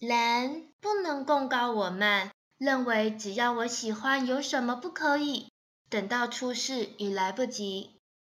人不能供告，我慢认为只要我喜欢，有什么不可以？等到出事已来不及。